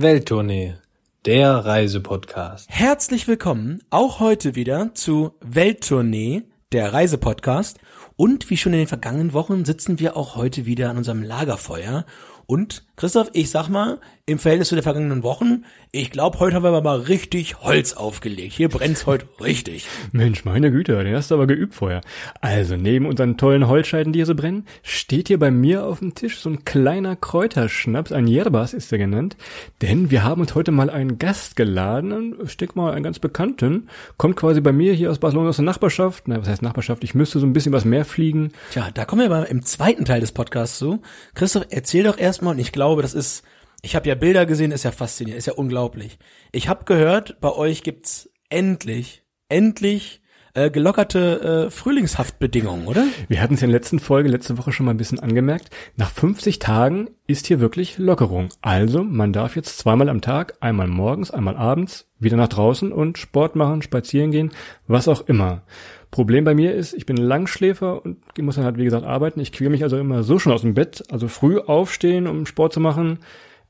Welttournee, der Reisepodcast. Herzlich willkommen auch heute wieder zu Welttournee, der Reisepodcast. Und wie schon in den vergangenen Wochen sitzen wir auch heute wieder an unserem Lagerfeuer. Und Christoph, ich sag mal, im Verhältnis zu den vergangenen Wochen, ich glaube, heute haben wir mal richtig Holz aufgelegt. Hier brennt's heute richtig. Mensch, meine Güte, den hast du aber geübt vorher. Also, neben unseren tollen Holzscheiden, die hier so brennen, steht hier bei mir auf dem Tisch so ein kleiner Kräuterschnaps, ein Yerbas ist er genannt, denn wir haben uns heute mal einen Gast geladen, ich steck mal einen ganz Bekannten, kommt quasi bei mir hier aus Barcelona aus der Nachbarschaft, na, was heißt Nachbarschaft, ich müsste so ein bisschen was mehr fliegen. Tja, da kommen wir aber im zweiten Teil des Podcasts zu. Christoph, erzähl doch erstmal, und ich glaube, das ist, ich habe ja Bilder gesehen, ist ja faszinierend, ist ja unglaublich. Ich habe gehört, bei euch gibt's endlich, endlich äh, gelockerte äh, Frühlingshaftbedingungen, oder? Wir hatten es ja in der letzten Folge, letzte Woche schon mal ein bisschen angemerkt. Nach 50 Tagen ist hier wirklich Lockerung. Also, man darf jetzt zweimal am Tag, einmal morgens, einmal abends, wieder nach draußen und Sport machen, spazieren gehen, was auch immer. Problem bei mir ist, ich bin Langschläfer und muss dann halt, wie gesagt, arbeiten. Ich kriege mich also immer so schon aus dem Bett, also früh aufstehen, um Sport zu machen,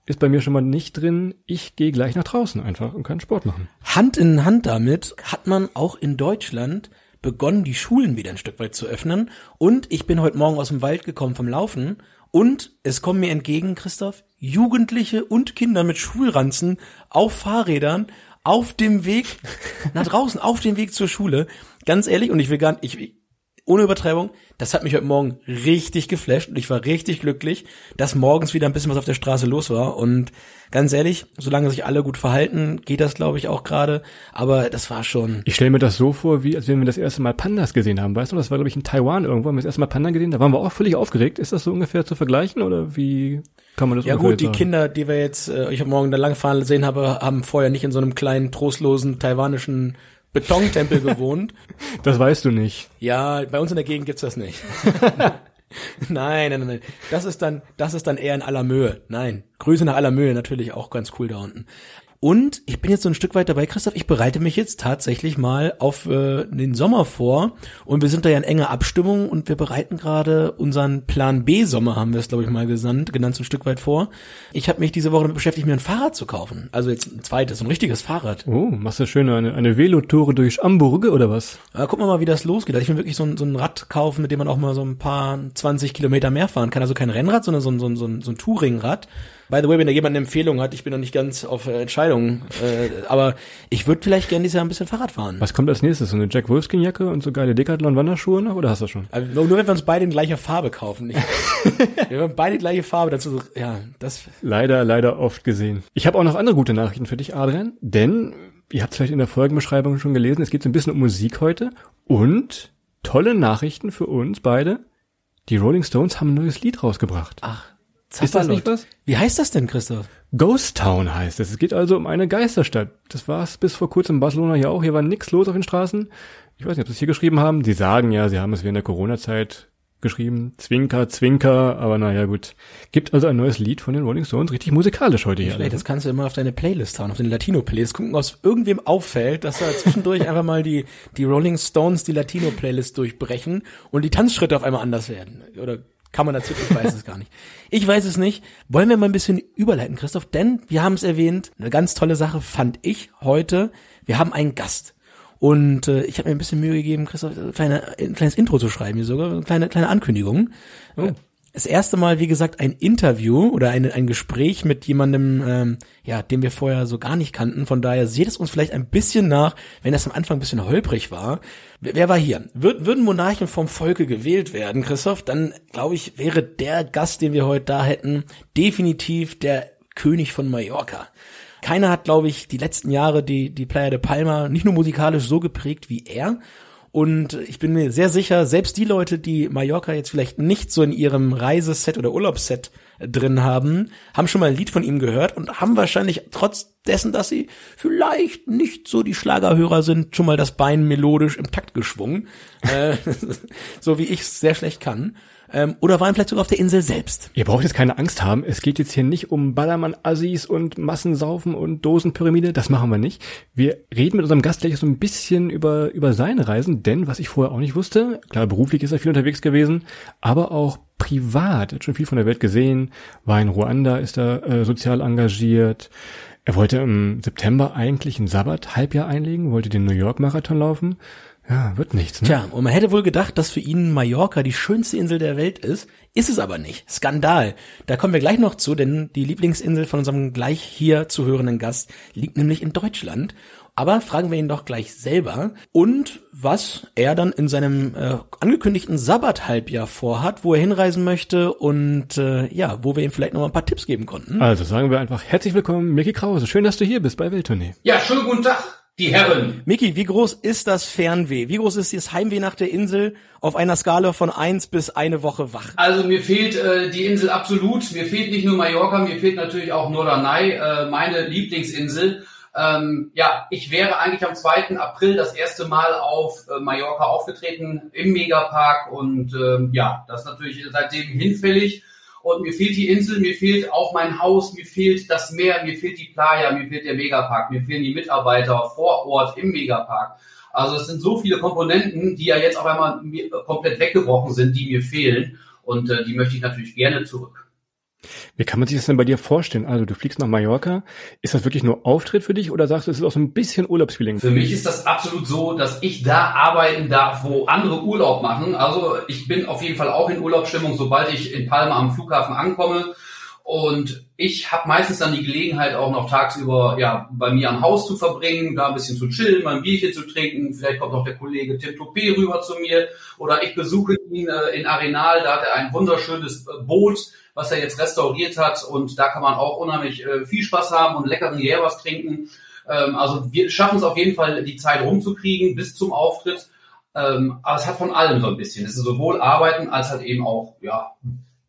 ist bei mir schon mal nicht drin. Ich gehe gleich nach draußen einfach und kann Sport machen. Hand in Hand damit hat man auch in Deutschland begonnen, die Schulen wieder ein Stück weit zu öffnen. Und ich bin heute Morgen aus dem Wald gekommen vom Laufen und es kommen mir entgegen, Christoph, Jugendliche und Kinder mit Schulranzen auf Fahrrädern auf dem Weg nach draußen, auf dem Weg zur Schule. Ganz ehrlich, und ich will gar nicht, ich, ohne Übertreibung, das hat mich heute Morgen richtig geflasht und ich war richtig glücklich, dass morgens wieder ein bisschen was auf der Straße los war. Und ganz ehrlich, solange sich alle gut verhalten, geht das, glaube ich, auch gerade. Aber das war schon. Ich stelle mir das so vor, wie als wenn wir das erste Mal Pandas gesehen haben. Weißt du, das war, glaube ich, in Taiwan irgendwo, haben wir das erste Mal Panda gesehen. Da waren wir auch völlig aufgeregt. Ist das so ungefähr zu vergleichen oder wie kann man das Ja gut, die sagen? Kinder, die wir jetzt, äh, ich habe morgen da langfahren sehen habe, haben vorher nicht in so einem kleinen, trostlosen taiwanischen Betontempel gewohnt. Das weißt du nicht. Ja, bei uns in der Gegend gibt's das nicht. nein, nein, nein. Das ist dann, das ist dann eher in aller Mühe. Nein. Grüße nach aller Mühe, natürlich auch ganz cool da unten. Und ich bin jetzt so ein Stück weit dabei, Christoph. Ich bereite mich jetzt tatsächlich mal auf äh, den Sommer vor. Und wir sind da ja in enger Abstimmung und wir bereiten gerade unseren Plan B Sommer, haben wir es, glaube ich, mal gesandt, genannt, so ein Stück weit vor. Ich habe mich diese Woche damit beschäftigt, mir ein Fahrrad zu kaufen. Also jetzt ein zweites, ein richtiges Fahrrad. Oh, machst du schön eine, eine Velotour durch Hamburg oder was? Ja, gucken wir mal, wie das losgeht. Also ich will wirklich so ein, so ein Rad kaufen, mit dem man auch mal so ein paar 20 Kilometer mehr fahren kann. Also kein Rennrad, sondern so ein, so ein, so ein, so ein Touringrad. By the way, wenn da jemand eine Empfehlung hat, ich bin noch nicht ganz auf äh, Entscheidungen, äh, aber ich würde vielleicht gerne dieses Jahr ein bisschen Fahrrad fahren. Was kommt als nächstes? So eine Jack Wolfskin Jacke und so geile Decathlon Wanderschuhe noch oder hast du das schon? Also nur, wenn wir uns beide in gleicher Farbe kaufen. Ich, wir haben beide gleiche Farbe, dazu, ja, das, Leider, leider oft gesehen. Ich habe auch noch andere gute Nachrichten für dich, Adrian, denn ihr habt es vielleicht in der Folgenbeschreibung schon gelesen, es geht so ein bisschen um Musik heute und tolle Nachrichten für uns beide. Die Rolling Stones haben ein neues Lied rausgebracht. ach, Ist das nicht was? Wie heißt das denn, Christoph? Ghost Town heißt es. Es geht also um eine Geisterstadt. Das war es bis vor kurzem in Barcelona hier auch. Hier war nix los auf den Straßen. Ich weiß nicht, ob sie es hier geschrieben haben. Sie sagen ja, sie haben es während der Corona-Zeit geschrieben. Zwinker, Zwinker. Aber naja, gut. Gibt also ein neues Lied von den Rolling Stones. Richtig musikalisch heute hier. Vielleicht, das kannst du immer auf deine Playlist hauen, auf den Latino-Playlist. Gucken, ob es irgendwem auffällt, dass da zwischendurch einfach mal die, die Rolling Stones die Latino-Playlist durchbrechen und die Tanzschritte auf einmal anders werden. Oder kann man dazu, ich weiß es gar nicht. Ich weiß es nicht. Wollen wir mal ein bisschen überleiten, Christoph? Denn, wir haben es erwähnt, eine ganz tolle Sache fand ich heute. Wir haben einen Gast. Und äh, ich habe mir ein bisschen Mühe gegeben, Christoph, ein, kleine, ein kleines Intro zu schreiben, hier sogar, eine kleine, kleine Ankündigung. Äh, Das erste Mal, wie gesagt, ein Interview oder ein, ein Gespräch mit jemandem, ähm, ja, den wir vorher so gar nicht kannten. Von daher seht es uns vielleicht ein bisschen nach, wenn das am Anfang ein bisschen holprig war. Wer, war hier? Würd, würden Monarchen vom Volke gewählt werden, Christoph, dann glaube ich, wäre der Gast, den wir heute da hätten, definitiv der König von Mallorca. Keiner hat, glaube ich, die letzten Jahre die, die Playa de Palma nicht nur musikalisch so geprägt wie er. Und ich bin mir sehr sicher, selbst die Leute, die Mallorca jetzt vielleicht nicht so in ihrem Reiseset oder Urlaubsset drin haben, haben schon mal ein Lied von ihm gehört und haben wahrscheinlich trotz dessen, dass sie vielleicht nicht so die Schlagerhörer sind, schon mal das Bein melodisch im Takt geschwungen, äh, so wie ich es sehr schlecht kann. Ähm, oder waren vielleicht sogar auf der Insel selbst. Ihr braucht jetzt keine Angst haben. Es geht jetzt hier nicht um Ballermann-Assis und Massensaufen und Dosenpyramide. Das machen wir nicht. Wir reden mit unserem Gast gleich so ein bisschen über, über seine Reisen, denn was ich vorher auch nicht wusste, klar, beruflich ist er viel unterwegs gewesen, aber auch privat. Er hat schon viel von der Welt gesehen, war in Ruanda, ist er äh, sozial engagiert. Er wollte im September eigentlich ein Sabbat-Halbjahr einlegen, wollte den New York-Marathon laufen ja, wird nichts. Ne? Tja, und man hätte wohl gedacht, dass für ihn Mallorca die schönste Insel der Welt ist. Ist es aber nicht. Skandal. Da kommen wir gleich noch zu, denn die Lieblingsinsel von unserem gleich hier zu hörenden Gast liegt nämlich in Deutschland. Aber fragen wir ihn doch gleich selber und was er dann in seinem äh, angekündigten Sabbat-Halbjahr vorhat, wo er hinreisen möchte und äh, ja, wo wir ihm vielleicht noch mal ein paar Tipps geben konnten. Also sagen wir einfach herzlich willkommen, Micky Krause. Schön, dass du hier bist bei Welttournee. Ja, schönen guten Tag die Herren. Miki, wie groß ist das Fernweh? Wie groß ist das Heimweh nach der Insel auf einer Skala von eins bis eine Woche wach? Also mir fehlt äh, die Insel absolut. Mir fehlt nicht nur Mallorca, mir fehlt natürlich auch Norderney, äh, meine Lieblingsinsel. Ähm, ja, ich wäre eigentlich am 2. April das erste Mal auf äh, Mallorca aufgetreten im Megapark und ähm, ja, das ist natürlich seitdem hinfällig. Und mir fehlt die Insel, mir fehlt auch mein Haus, mir fehlt das Meer, mir fehlt die Playa, mir fehlt der Megapark, mir fehlen die Mitarbeiter vor Ort im Megapark. Also es sind so viele Komponenten, die ja jetzt auf einmal komplett weggebrochen sind, die mir fehlen. Und äh, die möchte ich natürlich gerne zurück. Wie kann man sich das denn bei dir vorstellen? Also du fliegst nach Mallorca. Ist das wirklich nur Auftritt für dich oder sagst du, es ist auch so ein bisschen Urlaubsfeeling? Für mich ist das absolut so, dass ich da arbeiten darf, wo andere Urlaub machen. Also ich bin auf jeden Fall auch in Urlaubsstimmung, sobald ich in Palma am Flughafen ankomme. Und ich habe meistens dann die Gelegenheit auch noch tagsüber ja bei mir am Haus zu verbringen, da ein bisschen zu chillen, mal ein Bierchen zu trinken. Vielleicht kommt noch der Kollege Tim Topé rüber zu mir oder ich besuche ihn äh, in Arenal. Da hat er ein wunderschönes äh, Boot was er jetzt restauriert hat. Und da kann man auch unheimlich äh, viel Spaß haben und leckeren Jähers trinken. Ähm, also wir schaffen es auf jeden Fall, die Zeit rumzukriegen bis zum Auftritt. Ähm, aber es hat von allem so ein bisschen. Es ist sowohl Arbeiten als halt eben auch ja,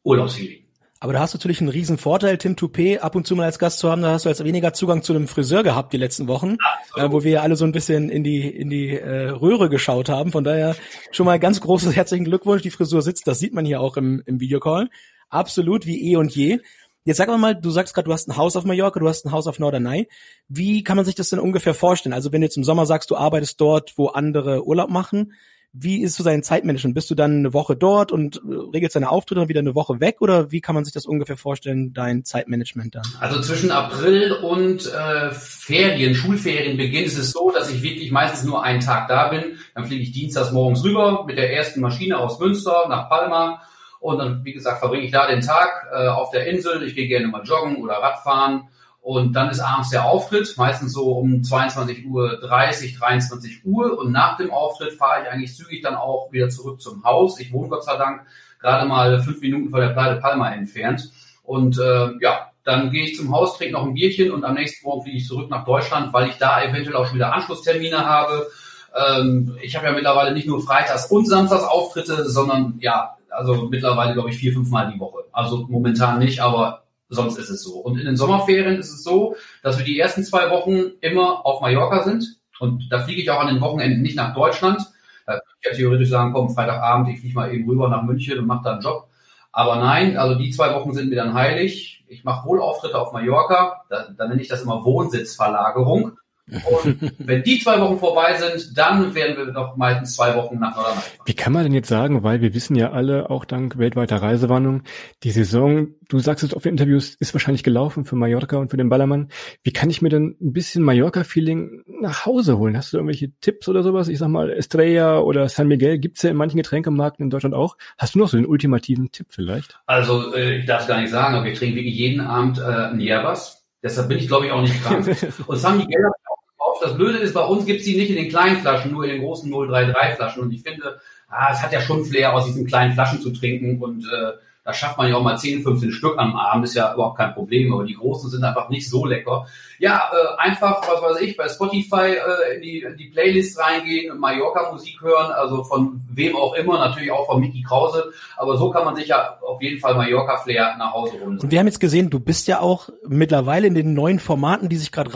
Urlaubsfeeling. Aber da hast du natürlich einen riesen Vorteil, Tim Toupé ab und zu mal als Gast zu haben. Da hast du als weniger Zugang zu einem Friseur gehabt die letzten Wochen, äh, wo wir ja alle so ein bisschen in die in die äh, Röhre geschaut haben. Von daher schon mal ganz großes herzlichen Glückwunsch. Die Frisur sitzt, das sieht man hier auch im, im Videocall absolut wie eh und je. Jetzt sag mal, du sagst gerade, du hast ein Haus auf Mallorca, du hast ein Haus auf Norderney. Wie kann man sich das denn ungefähr vorstellen? Also wenn du jetzt im Sommer sagst, du arbeitest dort, wo andere Urlaub machen, wie ist so dein Zeitmanagement? Bist du dann eine Woche dort und äh, regelst deine Auftritte dann wieder eine Woche weg oder wie kann man sich das ungefähr vorstellen, dein Zeitmanagement dann? Also zwischen April und äh, Ferien, Schulferienbeginn ist es so, dass ich wirklich meistens nur einen Tag da bin. Dann fliege ich dienstags morgens rüber mit der ersten Maschine aus Münster nach Palma und dann, wie gesagt, verbringe ich da den Tag äh, auf der Insel. Ich gehe gerne mal joggen oder Radfahren. Und dann ist abends der Auftritt, meistens so um 22 Uhr 30, 23 Uhr. Und nach dem Auftritt fahre ich eigentlich zügig dann auch wieder zurück zum Haus. Ich wohne Gott sei Dank gerade mal fünf Minuten von der Pleite Palma entfernt. Und äh, ja, dann gehe ich zum Haus, trinke noch ein Bierchen und am nächsten Morgen fliege ich zurück nach Deutschland, weil ich da eventuell auch schon wieder Anschlusstermine habe. Ähm, ich habe ja mittlerweile nicht nur Freitags und Samstags Auftritte, sondern ja, also mittlerweile, glaube ich, vier, fünf Mal die Woche. Also momentan nicht, aber sonst ist es so. Und in den Sommerferien ist es so, dass wir die ersten zwei Wochen immer auf Mallorca sind. Und da fliege ich auch an den Wochenenden nicht nach Deutschland. Da könnte ich ja theoretisch sagen, komm, Freitagabend, ich fliege mal eben rüber nach München und mache da einen Job. Aber nein, also die zwei Wochen sind mir dann heilig. Ich mache wohl Auftritte auf Mallorca. Da, da nenne ich das immer Wohnsitzverlagerung. Und wenn die zwei Wochen vorbei sind, dann werden wir noch meistens zwei Wochen nach fahren. Wie kann man denn jetzt sagen, weil wir wissen ja alle, auch dank weltweiter Reisewarnung, die Saison, du sagst es auf den Interviews, ist wahrscheinlich gelaufen für Mallorca und für den Ballermann. Wie kann ich mir denn ein bisschen Mallorca-Feeling nach Hause holen? Hast du irgendwelche Tipps oder sowas? Ich sag mal, Estrella oder San Miguel gibt's ja in manchen Getränkemarken in Deutschland auch. Hast du noch so den ultimativen Tipp vielleicht? Also, äh, ich darf es gar nicht sagen, aber wir trinken wirklich jeden Abend äh, ein Yerbas. Deshalb bin ich, glaube ich, auch nicht krank. und San Miguel das Blöde ist, bei uns gibt's die nicht in den kleinen Flaschen, nur in den großen 033 Flaschen. Und ich finde, ah, es hat ja schon Flair, aus diesen kleinen Flaschen zu trinken. Und äh, Da schafft man ja auch mal 10, 15 Stück am Abend, ist ja überhaupt kein Problem, aber die großen sind einfach nicht so lecker. Ja, äh, einfach, was weiß ich, bei Spotify äh, in, die, in die Playlist reingehen, Mallorca-Musik hören, also von wem auch immer, natürlich auch von Mickey Krause, aber so kann man sich ja auf jeden Fall Mallorca-Flair nach Hause holen. Und wir haben jetzt gesehen, du bist ja auch mittlerweile in den neuen Formaten, die sich gerade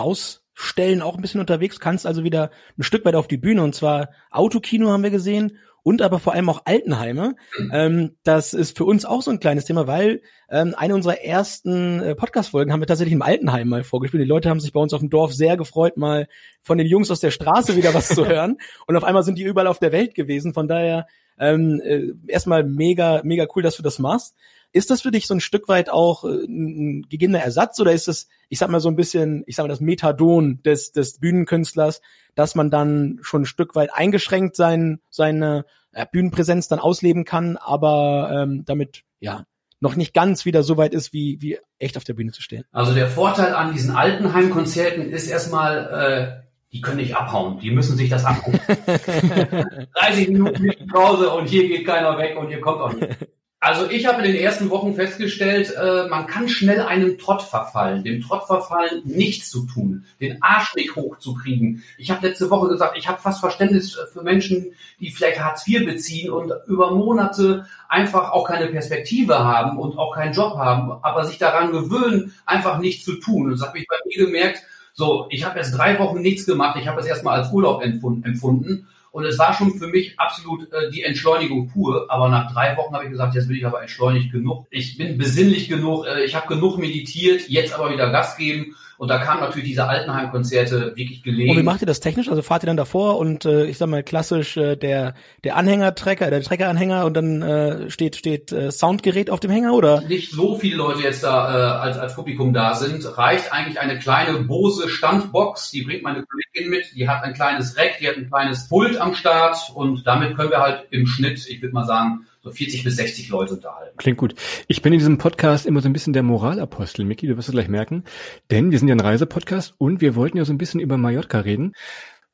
rausstellen, auch ein bisschen unterwegs, kannst also wieder ein Stück weit auf die Bühne und zwar Autokino haben wir gesehen und aber vor allem auch Altenheime. Ähm, das ist für uns auch so ein kleines Thema, weil ähm, eine unserer ersten äh, Podcast-Folgen haben wir tatsächlich im Altenheim mal vorgespielt. Die Leute haben sich bei uns auf dem Dorf sehr gefreut, mal von den Jungs aus der Straße wieder was zu hören. Und auf einmal sind die überall auf der Welt gewesen. Von daher ähm, äh, erstmal mega, mega cool, dass du das machst. Ist das für dich so ein Stück weit auch äh, ein gegebener Ersatz oder ist das, ich sag mal so ein bisschen, ich sag mal das Methadon des, des Bühnenkünstlers, dass man dann schon ein Stück weit eingeschränkt sein, seine äh, Bühnenpräsenz dann ausleben kann, aber ähm, damit ja noch nicht ganz wieder so weit ist, wie, wie echt auf der Bühne zu stehen. Also der Vorteil an diesen Altenheimkonzerten ist erstmal, äh, die können nicht abhauen, die müssen sich das angucken. 30 Minuten Pause und hier geht keiner weg und hier kommt auch nicht. Also ich habe in den ersten Wochen festgestellt, äh, man kann schnell einem Trott verfallen, dem Trott verfallen, nichts zu tun, den Arsch nicht hochzukriegen. Ich habe letzte Woche gesagt, ich habe fast Verständnis für Menschen, die vielleicht Hartz IV beziehen und über Monate einfach auch keine Perspektive haben und auch keinen Job haben, aber sich daran gewöhnen, einfach nichts zu tun. Und das habe ich bei mir gemerkt, so, ich habe jetzt drei Wochen nichts gemacht, ich habe es erstmal als Urlaub empfunden und es war schon für mich absolut äh, die Entschleunigung pur. Aber nach drei Wochen habe ich gesagt, jetzt bin ich aber entschleunigt genug. Ich bin besinnlich genug. Äh, ich habe genug meditiert. Jetzt aber wieder Gas geben. Und da kamen natürlich diese Altenheim-Konzerte wirklich gelegen. Und wie macht ihr das technisch? Also fahrt ihr dann davor und äh, ich sag mal klassisch äh, der der Anhänger-Trecker, der Treckeranhänger und dann äh, steht steht äh, Soundgerät auf dem Hänger oder? Nicht so viele Leute jetzt da äh, als als Publikum da sind. Reicht eigentlich eine kleine Bose Standbox, die bringt meine Kollegin mit. Die hat ein kleines Rack, die hat ein kleines Pult am Start und damit können wir halt im Schnitt, ich würde mal sagen, so 40 bis 60 Leute unterhalten. Klingt gut. Ich bin in diesem Podcast immer so ein bisschen der Moralapostel, Micky, du wirst es gleich merken. Denn wir sind ja ein Reisepodcast und wir wollten ja so ein bisschen über Mallorca reden.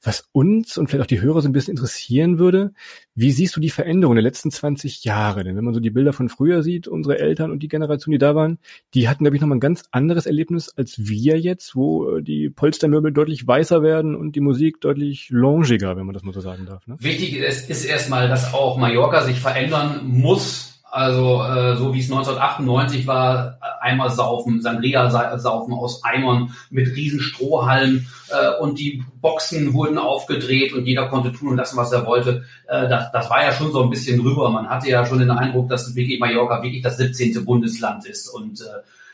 Was uns und vielleicht auch die Hörer so ein bisschen interessieren würde, wie siehst du die Veränderung der letzten 20 Jahre? Denn wenn man so die Bilder von früher sieht, unsere Eltern und die Generation, die da waren, die hatten, glaube ich, nochmal ein ganz anderes Erlebnis als wir jetzt, wo äh, die Polstermöbel deutlich weißer werden und die Musik deutlich longiger, wenn man das mal so sagen darf. Ne? Wichtig ist, ist erstmal, dass auch Mallorca sich verändern muss also äh, so wie es 1998 war, einmal saufen, Sangria saufen aus Eimern mit riesen Strohhalmen äh, und die Boxen wurden aufgedreht und jeder konnte tun und lassen, was er wollte. Äh, das, das war ja schon so ein bisschen drüber. Man hatte ja schon den Eindruck, dass wirklich Mallorca wirklich das 17. Bundesland ist und äh,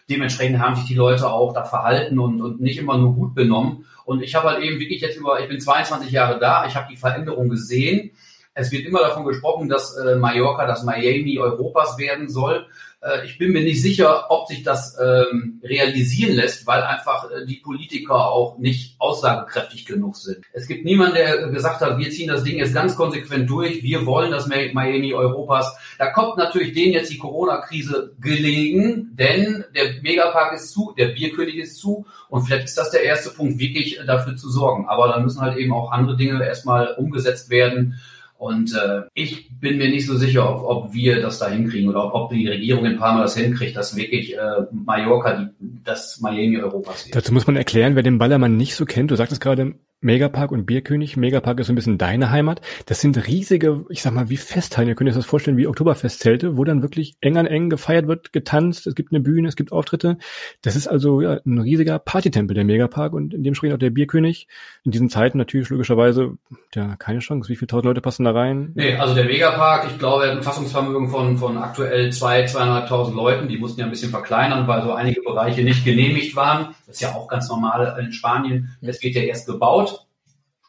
dementsprechend haben sich die Leute auch da verhalten und, und nicht immer nur gut benommen. Und ich habe halt eben wirklich jetzt über, ich bin 22 Jahre da, ich habe die Veränderung gesehen es wird immer davon gesprochen, dass äh, Mallorca das Miami Europas werden soll. Äh, ich bin mir nicht sicher, ob sich das ähm, realisieren lässt, weil einfach äh, die Politiker auch nicht aussagekräftig genug sind. Es gibt niemanden, der gesagt hat, wir ziehen das Ding jetzt ganz konsequent durch, wir wollen das Miami Europas. Da kommt natürlich denen jetzt die Corona-Krise gelegen, denn der Megapark ist zu, der Bierkönig ist zu und vielleicht ist das der erste Punkt, wirklich dafür zu sorgen. Aber dann müssen halt eben auch andere Dinge erstmal umgesetzt werden und äh, ich bin mir nicht so sicher, ob, ob wir das da hinkriegen oder ob, ob die Regierung in Palma das hinkriegt, dass wirklich äh, Mallorca die, das Miami Europas wird. Dazu muss man erklären, wer den Ballermann nicht so kennt, du sagtest gerade, Megapark und Bierkönig. Megapark ist so ein bisschen deine Heimat. Das sind riesige, ich sag mal, wie Festhallen. Ihr könnt euch das vorstellen wie Oktoberfestzelte, wo dann wirklich eng an eng gefeiert wird, getanzt. Es gibt eine Bühne, es gibt Auftritte. Das ist also ja, ein riesiger Partytempel, der Megapark und in dem spricht auch der Bierkönig. In diesen Zeiten natürlich logischerweise, ja, keine Chance. Wie viele tausend Leute passen da rein? Nee, also der Megapark, ich glaube, er hat ein Fassungsvermögen von, von aktuell zwei, zweieinhalbtausend Leuten. Die mussten ja ein bisschen verkleinern, weil so einige Bereiche nicht genehmigt waren. Das ist ja auch ganz normal in Spanien. Es wird ja erst gebaut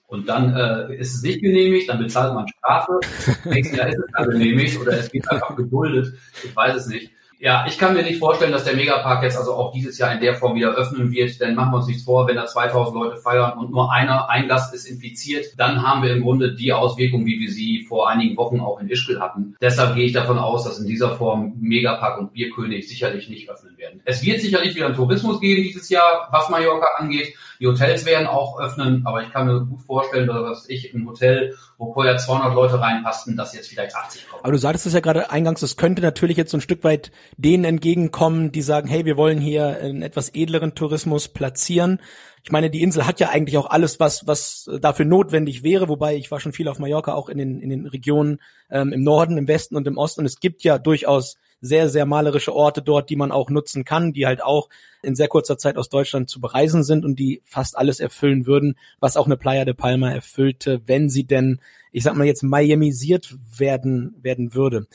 und dann äh, ist es nicht genehmigt, dann bezahlt man Strafe. Nächstes Jahr ist es dann genehmigt oder es wird einfach geduldet. Ich weiß es nicht. Ja, ich kann mir nicht vorstellen, dass der Megapark jetzt also auch dieses Jahr in der Form wieder öffnen wird, denn machen wir uns nichts vor, wenn da 2000 Leute feiern und nur einer, ein Gast ist infiziert, dann haben wir im Grunde die Auswirkungen, wie wir sie vor einigen Wochen auch in Ischgl hatten. Deshalb gehe ich davon aus, dass in dieser Form Megapark und Bierkönig sicherlich nicht öffnen. Es wird sicherlich wieder einen Tourismus geben dieses Jahr, was Mallorca angeht. Die Hotels werden auch öffnen, aber ich kann mir gut vorstellen, dass ich ein Hotel, wo vorher 200 Leute reinpassten, dass jetzt vielleicht 80 kommen. Aber du sagtest es ja gerade eingangs, es könnte natürlich jetzt so ein Stück weit denen entgegenkommen, die sagen, hey, wir wollen hier einen etwas edleren Tourismus platzieren. Ich meine, die Insel hat ja eigentlich auch alles, was, was dafür notwendig wäre, wobei ich war schon viel auf Mallorca, auch in den, in den Regionen ähm, im Norden, im Westen und im Osten. Und es gibt ja durchaus sehr, sehr malerische Orte dort, die man auch nutzen kann, die halt auch in sehr kurzer Zeit aus Deutschland zu bereisen sind und die fast alles erfüllen würden, was auch eine Playa de Palma erfüllte, wenn sie denn, ich sag mal jetzt, Miamisiert werden, werden würde.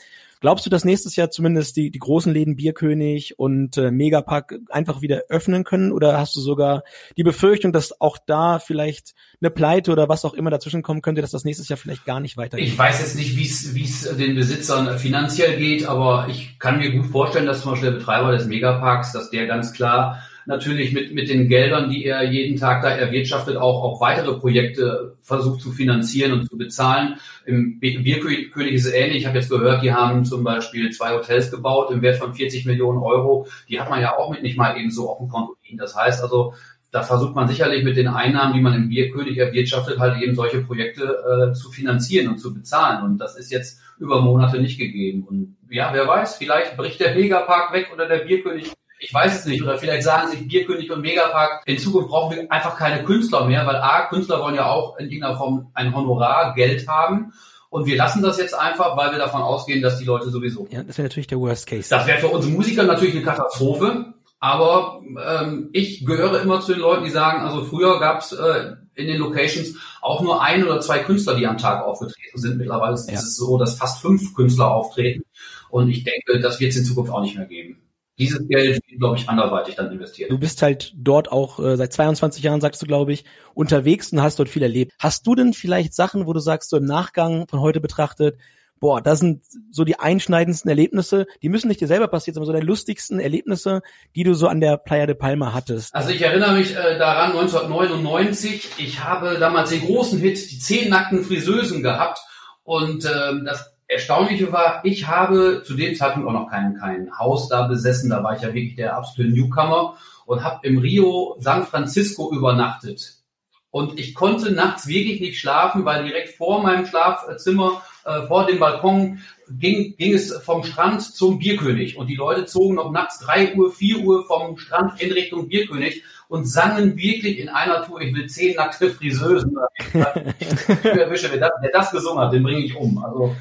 Glaubst du, dass nächstes Jahr zumindest die, die großen Läden Bierkönig und äh, Megapack einfach wieder öffnen können? Oder hast du sogar die Befürchtung, dass auch da vielleicht eine Pleite oder was auch immer dazwischen kommen könnte, dass das nächstes Jahr vielleicht gar nicht weitergeht? Ich weiß jetzt nicht, wie es den Besitzern finanziell geht, aber ich kann mir gut vorstellen, dass zum Beispiel der Betreiber des Megaparks, dass der ganz klar natürlich mit, mit den Geldern, die er jeden Tag da erwirtschaftet, auch, auch weitere Projekte versucht zu finanzieren und zu bezahlen. Im Bierkönig ist es ähnlich. Ich habe jetzt gehört, die haben zum Beispiel zwei Hotels gebaut im Wert von 40 Millionen Euro. Die hat man ja auch mit nicht mal eben so auf dem Konto liegen. Das heißt also, da versucht man sicherlich mit den Einnahmen, die man im Bierkönig erwirtschaftet, halt eben solche Projekte äh, zu finanzieren und zu bezahlen. Und das ist jetzt über Monate nicht gegeben. Und ja, wer weiß, vielleicht bricht der Megapark weg oder der Bierkönig ich weiß es nicht. Oder vielleicht sagen sich Bierkönig und Megapark, in Zukunft brauchen wir einfach keine Künstler mehr, weil A, Künstler wollen ja auch in irgendeiner Form ein Honorar, Geld haben. Und wir lassen das jetzt einfach, weil wir davon ausgehen, dass die Leute sowieso. Ja, das wäre natürlich der Worst Case. Das wäre für uns Musiker natürlich eine Katastrophe. Aber ähm, ich gehöre immer zu den Leuten, die sagen, also früher gab es äh, in den Locations auch nur ein oder zwei Künstler, die am Tag aufgetreten sind. Mittlerweile ist es so, dass fast fünf Künstler auftreten. Und ich denke, das wird es in Zukunft auch nicht mehr geben dieses Geld wird, glaube ich, anderweitig dann investiert. Du bist halt dort auch äh, seit 22 Jahren, sagst du, glaube ich, unterwegs und hast dort viel erlebt. Hast du denn vielleicht Sachen, wo du sagst, so im Nachgang von heute betrachtet, boah, das sind so die einschneidendsten Erlebnisse, die müssen nicht dir selber passieren, sondern so deine lustigsten Erlebnisse, die du so an der Playa de Palma hattest. Also ich erinnere mich äh, daran, 1999, ich habe damals den großen Hit, die zehn nackten Friseusen gehabt und ähm, das Erstaunliche war, ich habe zu dem Zeitpunkt auch noch kein, kein Haus da besessen, da war ich ja wirklich der absolute Newcomer und habe im Rio San Francisco übernachtet. Und ich konnte nachts wirklich nicht schlafen, weil direkt vor meinem Schlafzimmer, äh, vor dem Balkon, ging, ging es vom Strand zum Bierkönig. Und die Leute zogen noch nachts drei Uhr, vier Uhr vom Strand in Richtung Bierkönig und sangen wirklich in einer Tour, ich will zehn nackte Friseusen. ich erwische, wer das, wer das gesungen hat, den bringe ich um. Also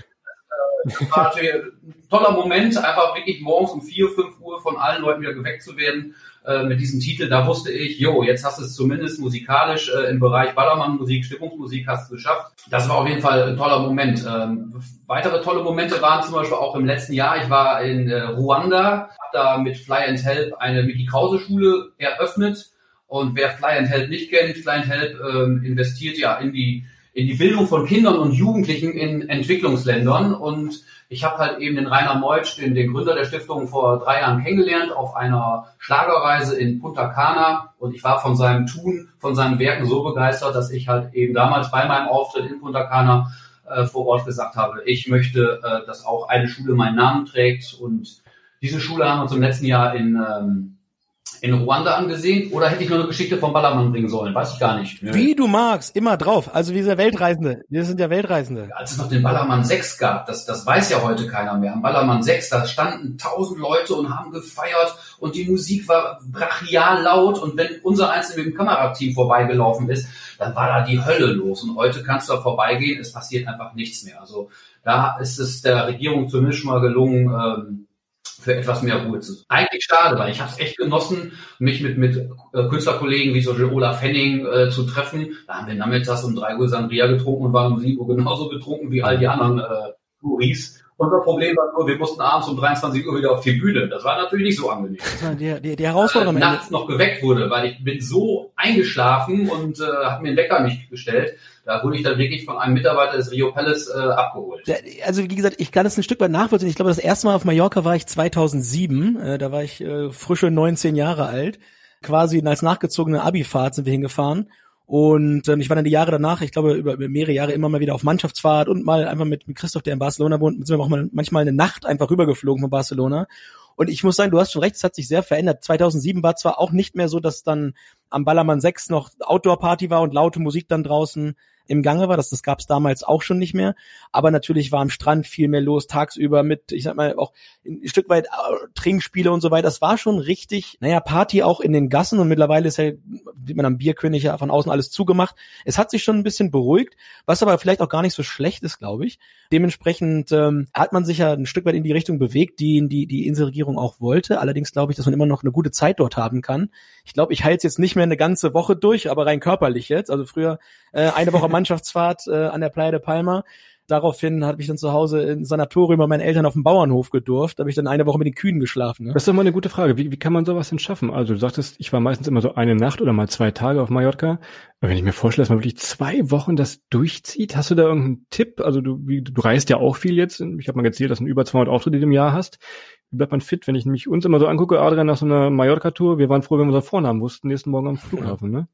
war natürlich ein toller Moment, einfach wirklich morgens um vier, fünf Uhr von allen Leuten wieder geweckt zu werden äh, mit diesem Titel. Da wusste ich, jo, jetzt hast du es zumindest musikalisch äh, im Bereich Ballermann-Musik, Stimmungsmusik hast du geschafft. Das war auf jeden Fall ein toller Moment. Ähm, weitere tolle Momente waren zum Beispiel auch im letzten Jahr. Ich war in äh, Ruanda, habe da mit Fly and Help eine Mickey Krause Schule eröffnet. Und wer Fly and Help nicht kennt, Fly and Help ähm, investiert ja in die in die Bildung von Kindern und Jugendlichen in Entwicklungsländern. Und ich habe halt eben den Rainer Meutsch, den, den Gründer der Stiftung, vor drei Jahren kennengelernt auf einer Schlagerreise in Punta Cana. Und ich war von seinem Tun, von seinen Werken so begeistert, dass ich halt eben damals bei meinem Auftritt in Punta Cana äh, vor Ort gesagt habe, ich möchte, äh, dass auch eine Schule meinen Namen trägt. Und diese Schule haben wir zum letzten Jahr in ähm, in Ruanda angesehen oder hätte ich nur eine Geschichte vom Ballermann bringen sollen? Weiß ich gar nicht. Nö. Wie du magst, immer drauf. Also wir sind ja Weltreisende. Wir sind ja Weltreisende. Als es noch den Ballermann 6 gab, das, das weiß ja heute keiner mehr. Am Ballermann 6, da standen tausend Leute und haben gefeiert und die Musik war brachial laut und wenn unser Einzelne mit dem Kamerateam vorbeigelaufen ist, dann war da die Hölle los und heute kannst du da vorbeigehen, es passiert einfach nichts mehr. Also da ist es der Regierung zumindest schon mal gelungen, ähm, für etwas mehr Ruhe zu. Eigentlich schade, weil ich habe es echt genossen, mich mit, mit äh, Künstlerkollegen wie so Olaf Henning äh, zu treffen. Da haben wir nachmittags um drei Uhr Sangria getrunken und waren um sieben Uhr genauso betrunken wie all die anderen äh, Touris. Unser Problem war nur, wir mussten abends um 23 Uhr wieder auf die Bühne. Das war natürlich nicht so angenehm. Die, die, die Herausforderung. Äh, nachts noch geweckt wurde, weil ich bin so eingeschlafen und äh, habe mir den Wecker nicht gestellt. Da wurde ich dann wirklich von einem Mitarbeiter des Rio Palace äh, abgeholt. Also wie gesagt, ich kann es ein Stück weit nachvollziehen. Ich glaube, das erste Mal auf Mallorca war ich 2007. Äh, da war ich äh, frische 19 Jahre alt. Quasi als nachgezogene Abifahrt sind wir hingefahren. Und ähm, ich war dann die Jahre danach, ich glaube, über, über mehrere Jahre immer mal wieder auf Mannschaftsfahrt und mal einfach mit, mit Christoph, der in Barcelona wohnt, sind wir auch mal manchmal eine Nacht einfach rübergeflogen von Barcelona. Und ich muss sagen, du hast schon recht, es hat sich sehr verändert. 2007 war zwar auch nicht mehr so, dass dann am Ballermann 6 noch Outdoor-Party war und laute Musik dann draußen im Gange war. Das, das gab es damals auch schon nicht mehr. Aber natürlich war am Strand viel mehr los, tagsüber mit, ich sag mal, auch ein Stück weit äh, Trinkspiele und so weiter. Das war schon richtig, naja, Party auch in den Gassen und mittlerweile ist ja, sieht man am Bierkönig ja von außen alles zugemacht. Es hat sich schon ein bisschen beruhigt, was aber vielleicht auch gar nicht so schlecht ist, glaube ich. Dementsprechend ähm, hat man sich ja ein Stück weit in die Richtung bewegt, die die, die Inselregierung auch wollte. Allerdings glaube ich, dass man immer noch eine gute Zeit dort haben kann. Ich glaube, ich halte jetzt nicht mehr eine ganze Woche durch, aber rein körperlich jetzt. Also früher äh, eine Woche Mannschaftsfahrt äh, an der Playa de Palma. Daraufhin habe ich dann zu Hause in Sanatorium bei meinen Eltern auf dem Bauernhof gedurft. Da habe ich dann eine Woche mit den Kühen geschlafen. Ne? Das ist doch mal eine gute Frage. Wie, wie kann man sowas denn schaffen? Also du sagtest, ich war meistens immer so eine Nacht oder mal zwei Tage auf Mallorca. Aber wenn ich mir vorstelle, dass man wirklich zwei Wochen das durchzieht, hast du da irgendeinen Tipp? Also du, wie, du reist ja auch viel jetzt. Ich habe mal gezählt, dass du über 200 Auftritte im Jahr hast. Wie bleibt man fit? Wenn ich mich uns immer so angucke, Adrian, nach so einer Mallorca-Tour, wir waren froh, wenn wir unseren Vornamen wussten, nächsten Morgen am Flughafen, ne?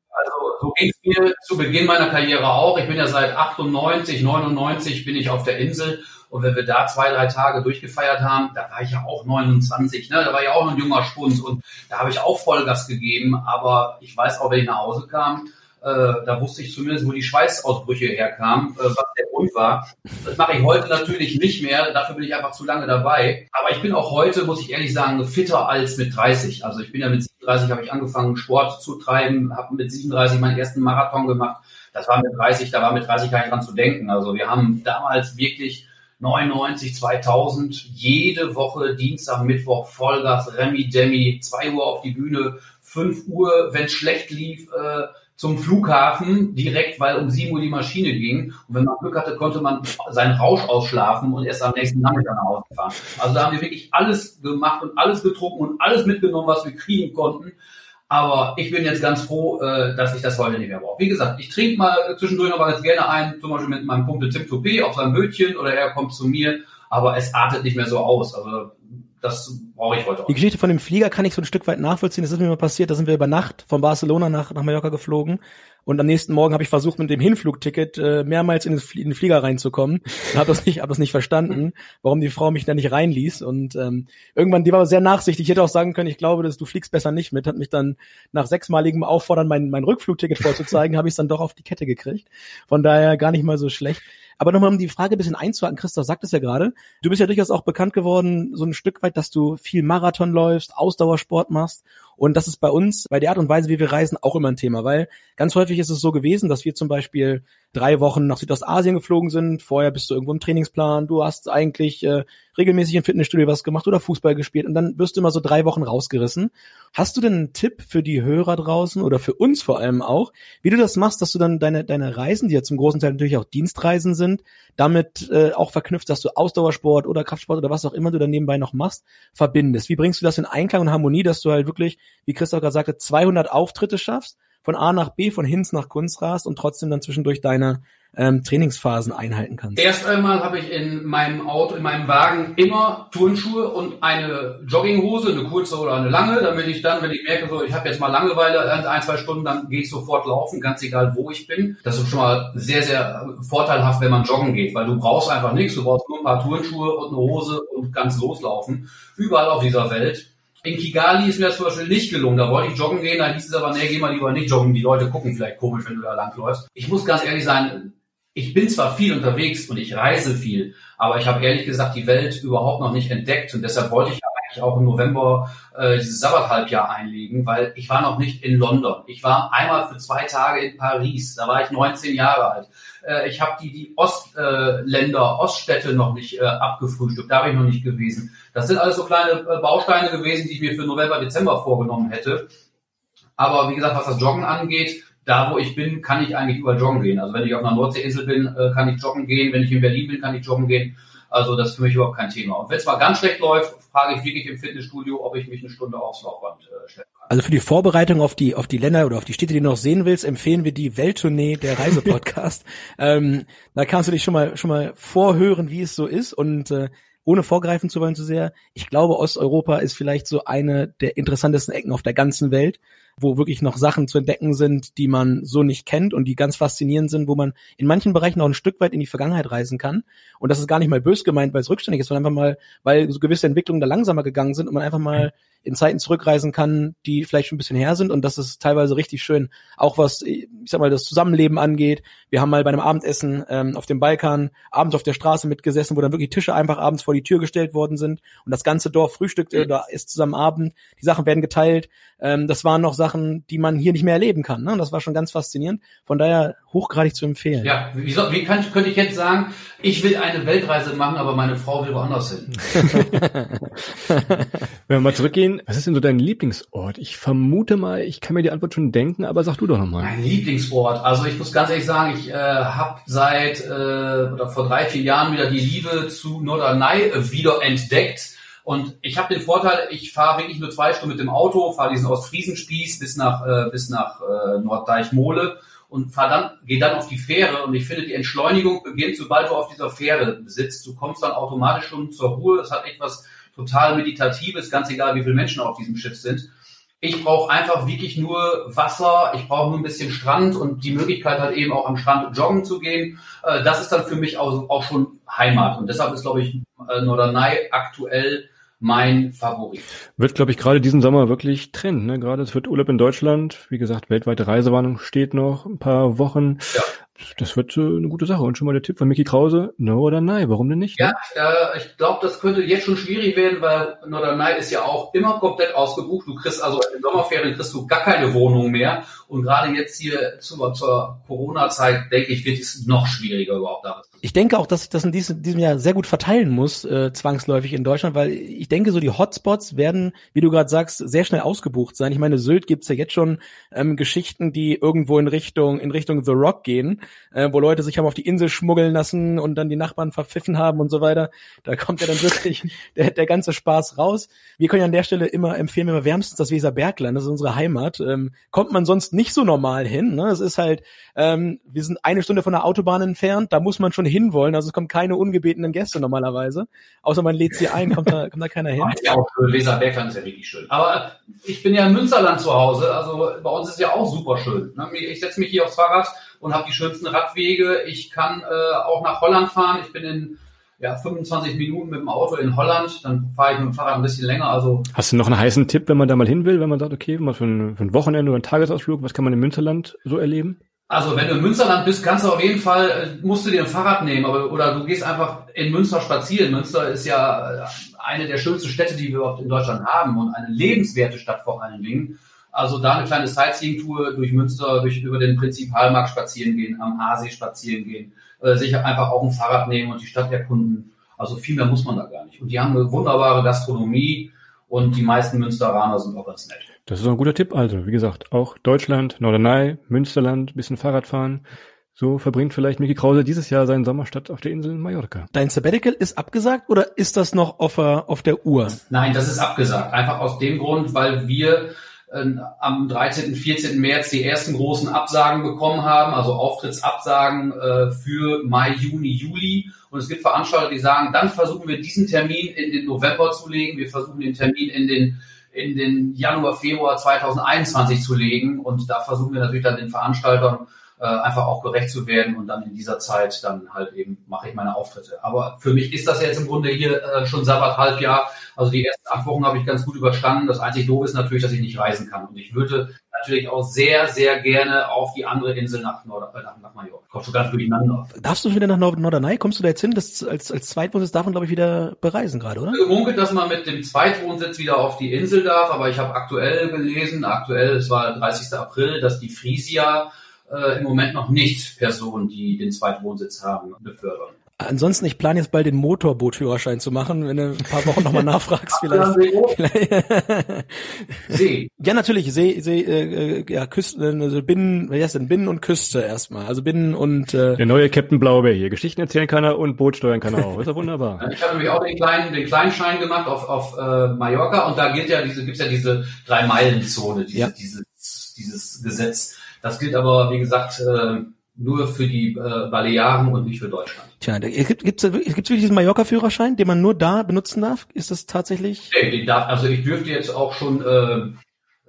So ging es mir zu Beginn meiner Karriere auch. Ich bin ja seit 98, 99 bin ich auf der Insel. Und wenn wir da zwei, drei Tage durchgefeiert haben, da war ich ja auch 29, ne? da war ich auch noch ein junger Spunz und da habe ich auch Vollgas gegeben. Aber ich weiß auch, wenn ich nach Hause kam, äh, da wusste ich zumindest, wo die Schweißausbrüche herkamen, äh, was der Grund war. Das mache ich heute natürlich nicht mehr, dafür bin ich einfach zu lange dabei. Aber ich bin auch heute, muss ich ehrlich sagen, fitter als mit 30. Also ich bin ja mit 37 habe ich angefangen, Sport zu treiben, habe mit 37 meinen ersten Marathon gemacht. Das war mit 30, da war mit 30 gar nicht dran zu denken. Also wir haben damals wirklich 99, 2000, jede Woche, Dienstag, Mittwoch, Vollgas, Remi, Demi, 2 Uhr auf die Bühne, 5 Uhr, wenn es schlecht lief, äh, zum Flughafen direkt, weil um 7 Uhr die Maschine ging. Und wenn man Glück hatte, konnte man seinen Rausch ausschlafen und erst am nächsten Nachmittag nach Hause fahren. Also da haben wir wirklich alles gemacht und alles getrunken und alles mitgenommen, was wir kriegen konnten. Aber ich bin jetzt ganz froh, äh, dass ich das heute nicht mehr brauche. Wie gesagt, ich trinke mal zwischendurch noch mal ganz gerne ein, zum Beispiel mit meinem Kumpel Tim Toupé auf seinem Bötchen oder er kommt zu mir, aber es artet nicht mehr so aus. Also das brauche ich heute auch. Die Geschichte von dem Flieger kann ich so ein Stück weit nachvollziehen. Das ist mir mal passiert. Da sind wir über Nacht von Barcelona nach, nach Mallorca geflogen. Und am nächsten Morgen habe ich versucht, mit dem Hinflugticket äh, mehrmals in den, Flieger reinzukommen. Und habe das nicht, hab das nicht verstanden, warum die Frau mich da nicht reinließ. Und ähm, irgendwann, die war sehr nachsichtig. Ich hätte auch sagen können, ich glaube, dass du fliegst besser nicht mit. Hat mich dann nach sechsmaligem Auffordern, mein, mein Rückflugticket vorzuzeigen, habe ich es dann doch auf die Kette gekriegt. Von daher gar nicht mal so schlecht. Aber nochmal, um die Frage ein bisschen einzuhaken, Christoph sagt es ja gerade, du bist ja durchaus auch bekannt geworden, so ein Stück weit, dass du viel Marathon läufst, Ausdauersport machst. Und das ist bei uns, bei der Art und Weise, wie wir reisen, auch immer ein Thema, weil ganz häufig ist es so gewesen, dass wir zum Beispiel drei Wochen nach Südostasien geflogen sind. Vorher bist du irgendwo im Trainingsplan, du hast eigentlich äh, regelmäßig im Fitnessstudio was gemacht oder Fußball gespielt und dann wirst du immer so drei Wochen rausgerissen. Hast du denn einen Tipp für die Hörer draußen oder für uns vor allem auch, wie du das machst, dass du dann deine, deine Reisen, die ja zum großen Teil natürlich auch Dienstreisen sind, damit äh, auch verknüpft, dass du Ausdauersport oder Kraftsport oder was auch immer du dann nebenbei noch machst, verbindest? Wie bringst du das in Einklang und Harmonie, dass du halt wirklich, wie Christoph gerade sagte, 200 Auftritte schaffst, von A nach B, von Hinz nach Kunst rast und trotzdem dann zwischendurch deine ähm, Trainingsphasen einhalten kannst? Erst einmal habe ich in meinem Auto, in meinem Wagen immer Turnschuhe und eine Jogginghose, eine kurze oder eine lange, damit ich dann, wenn ich merke, so ich habe jetzt mal Langeweile, ein, zwei Stunden, dann gehe ich sofort laufen, ganz egal wo ich bin. Das ist schon mal sehr, sehr vorteilhaft, wenn man joggen geht, weil du brauchst einfach nichts, du brauchst nur ein paar Turnschuhe und eine Hose und ganz loslaufen. Überall auf dieser Welt. In Kigali ist mir das zum Beispiel nicht gelungen. Da wollte ich joggen gehen, da hieß es aber, nee, geh mal lieber nicht joggen. Die Leute gucken vielleicht komisch, wenn du da langläufst. Ich muss ganz ehrlich sein, ich bin zwar viel unterwegs und ich reise viel, aber ich habe ehrlich gesagt die Welt überhaupt noch nicht entdeckt und deshalb wollte ich eigentlich auch im November äh, dieses Sabbathalbjahr einlegen, weil ich war noch nicht in London. Ich war einmal für zwei Tage in Paris, da war ich 19 Jahre alt. Äh, ich habe die, die Ostländer, äh, Oststädte noch nicht äh, abgefrühstückt, da bin ich noch nicht gewesen. Das sind alles so kleine äh, Bausteine gewesen, die ich mir für November, Dezember vorgenommen hätte. Aber wie gesagt, was das Joggen angeht, da wo ich bin, kann ich eigentlich über joggen gehen. Also wenn ich auf einer Nordseeinsel bin, äh, kann ich joggen gehen. Wenn ich in Berlin bin, kann ich joggen gehen. Also das ist für mich überhaupt kein Thema. Und wenn es mal ganz schlecht läuft, frage ich wirklich im Fitnessstudio, ob ich mich eine Stunde aufs Laufband äh, stellen kann. Also für die Vorbereitung auf die auf die Länder oder auf die Städte, die du noch sehen willst, empfehlen wir die Welttournee der Reisepodcast. ähm, da kannst du dich schon mal schon mal vorhören, wie es so ist und äh, ohne vorgreifen zu wollen zu sehr. Ich glaube, Osteuropa ist vielleicht so eine der interessantesten Ecken auf der ganzen Welt. Wo wirklich noch Sachen zu entdecken sind, die man so nicht kennt und die ganz faszinierend sind, wo man in manchen Bereichen auch ein Stück weit in die Vergangenheit reisen kann. Und das ist gar nicht mal bös gemeint, weil es rückständig ist, sondern einfach mal, weil so gewisse Entwicklungen da langsamer gegangen sind und man einfach mal in Zeiten zurückreisen kann, die vielleicht schon ein bisschen her sind und das ist teilweise richtig schön. Auch was, ich sag mal, das Zusammenleben angeht. Wir haben mal bei einem Abendessen ähm, auf dem Balkan abends auf der Straße mitgesessen, wo dann wirklich Tische einfach abends vor die Tür gestellt worden sind und das ganze Dorf frühstückt da ist zusammen Abend. Die Sachen werden geteilt. Ähm, das waren noch Sachen, die man hier nicht mehr erleben kann. Ne? Und das war schon ganz faszinierend. Von daher hochgradig zu empfehlen. Ja, wie, soll, wie kann, könnte ich jetzt sagen, ich will eine Weltreise machen, aber meine Frau will woanders hin. Wenn wir mal zurückgehen, was ist denn so dein Lieblingsort? Ich vermute mal, ich kann mir die Antwort schon denken, aber sag du doch nochmal. Mein Lieblingsort. Also ich muss ganz ehrlich sagen, ich äh, habe seit äh, oder vor drei, vier Jahren wieder die Liebe zu Norderney wieder entdeckt. Und ich habe den Vorteil, ich fahre wirklich nur zwei Stunden mit dem Auto, fahre diesen Ostfriesenspieß bis nach äh, bis nach äh, Norddeichmole und fahr dann, gehe dann auf die Fähre und ich finde, die Entschleunigung beginnt, sobald du auf dieser Fähre sitzt. Du kommst dann automatisch schon zur Ruhe. Es hat etwas total Meditatives, ganz egal, wie viele Menschen auf diesem Schiff sind. Ich brauche einfach wirklich nur Wasser, ich brauche nur ein bisschen Strand und die Möglichkeit halt eben auch am Strand joggen zu gehen. Äh, das ist dann für mich auch, auch schon Heimat. Und deshalb ist, glaube ich, äh, Norderney aktuell mein Favorit. Wird, glaube ich, gerade diesen Sommer wirklich Trend. Ne? Gerade es wird Urlaub in Deutschland. Wie gesagt, weltweite Reisewarnung steht noch ein paar Wochen. Ja das wird äh, eine gute Sache. Und schon mal der Tipp von Mickey Krause, no oder nein, warum denn nicht? Ja, äh, ich glaube, das könnte jetzt schon schwierig werden, weil no oder nein ist ja auch immer komplett ausgebucht. Du kriegst also in Sommerferien kriegst du gar keine Wohnung mehr. Und gerade jetzt hier zur, zur Corona-Zeit, denke ich, wird es noch schwieriger überhaupt da ich denke auch, dass sich das in diesem, diesem Jahr sehr gut verteilen muss, äh, zwangsläufig in Deutschland, weil ich denke, so die Hotspots werden, wie du gerade sagst, sehr schnell ausgebucht sein. Ich meine, Sylt gibt's ja jetzt schon ähm, Geschichten, die irgendwo in Richtung, in Richtung The Rock gehen, äh, wo Leute sich haben auf die Insel schmuggeln lassen und dann die Nachbarn verpfiffen haben und so weiter. Da kommt ja dann wirklich der, der ganze Spaß raus. Wir können ja an der Stelle immer empfehlen, wir wärmstens das Weserbergland, das ist unsere Heimat, ähm, kommt man sonst nicht so normal hin. Ne? Es ist halt, ähm, wir sind eine Stunde von der Autobahn entfernt, da muss man schon hinwollen. Also es kommen keine ungebetenen Gäste normalerweise. Außer man lädt sie ein, kommt da, kommt da keiner hin. Ja, auch Weserbergland ist ja wirklich schön. Aber ich bin ja im Münsterland zu Hause, also bei uns ist ja auch super schön. Ne? Ich setze mich hier aufs Fahrrad und habe die schönsten Radwege. Ich kann äh, auch nach Holland fahren. Ich bin in ja, 25 Minuten mit dem Auto in Holland, dann fahre ich mit dem Fahrrad ein bisschen länger. Also Hast du noch einen heißen Tipp, wenn man da mal hin will, wenn man sagt, okay, mal für ein, für ein Wochenende oder einen Tagesausflug, was kann man im Münsterland so erleben? Also wenn du im Münsterland bist, kannst du auf jeden Fall, äh, musst du dir ein Fahrrad nehmen, aber, oder du gehst einfach in Münster spazieren. Münster ist ja äh, eine der schönsten Städte, die wir überhaupt in Deutschland haben und eine lebenswerte Stadt vor allen Dingen. Also da eine kleine Sightseeing-Tour durch Münster, durch, über den Prinzipalmarkt spazieren gehen, am Aasee spazieren gehen, äh, sich einfach auch ein Fahrrad nehmen und die Stadt erkunden. Also viel mehr muss man da gar nicht. Und die haben eine wunderbare Gastronomie und die meisten Münsteraner sind auch ganz nett. Das ist ein guter Tipp. Also, wie gesagt, auch Deutschland, Norderney, Münsterland, bisschen Fahrrad fahren. So verbringt vielleicht Micky Krause dieses Jahr seinen Sommerstadt auf der Insel Mallorca. Dein Sabbatical ist abgesagt oder ist das noch auf, auf der Uhr? Nein, das ist abgesagt. Einfach aus dem Grund, weil wir äh, am 13., 14. März die ersten großen Absagen bekommen haben, also Auftrittsabsagen äh, für Mai, Juni, Juli. Und es gibt Veranstalter, die sagen, dann versuchen wir diesen Termin in den November zu legen, wir versuchen den Termin in den in den Januar, Februar 2021 zu legen. Und da versuchen wir natürlich dann den Veranstaltern äh, einfach auch gerecht zu werden und dann in dieser Zeit dann halt eben mache ich meine Auftritte. Aber für mich ist das jetzt im Grunde hier äh, schon Sabbat Halbjahr. Also die ersten acht Wochen habe ich ganz gut überstanden. Das einzig doof ist natürlich, dass ich nicht reisen kann. Und ich würde natürlich auch sehr, sehr gerne auf die andere Insel nach, Nord äh, nach, nach Mallorca. Kommst du ganz durcheinander. Darfst du wieder nach Nord Norderney? Kommst du da jetzt hin? Das als, als Zweitwohnsitz darf man, glaube ich, wieder bereisen gerade, oder? Gemunkelt, dass man mit dem Zweitwohnsitz wieder auf die Insel darf, aber ich habe aktuell gelesen, aktuell, es war 30. April, dass die Frisia äh, im Moment noch nicht Personen, die den Zweitwohnsitz haben, befördern. Ansonsten, ich plane jetzt bald den Motorbootführerschein zu machen, wenn du ein paar Wochen nochmal nachfragst vielleicht. See. Ja, natürlich, See, See, äh, ja, Küsten, also Binnen, wie heißt denn, Binnen und Küste erstmal. Also Binnen und äh, Der neue Captain Blaubeer hier. Geschichten erzählen kann er und Boot steuern kann er auch. Ist ja wunderbar. Ich habe nämlich auch den kleinen, den kleinen Schein gemacht auf, auf äh, Mallorca und da gilt ja diese, gibt's ja diese Drei-Meilen-Zone, diese, ja. dieses, dieses Gesetz. Das gilt aber, wie gesagt, äh, nur für die äh, Balearen und nicht für Deutschland. Tja, gibt gibt's gibt's wirklich diesen Mallorca-Führerschein, den man nur da benutzen darf? Ist das tatsächlich? Nee, den darf, also ich dürfte jetzt auch schon äh,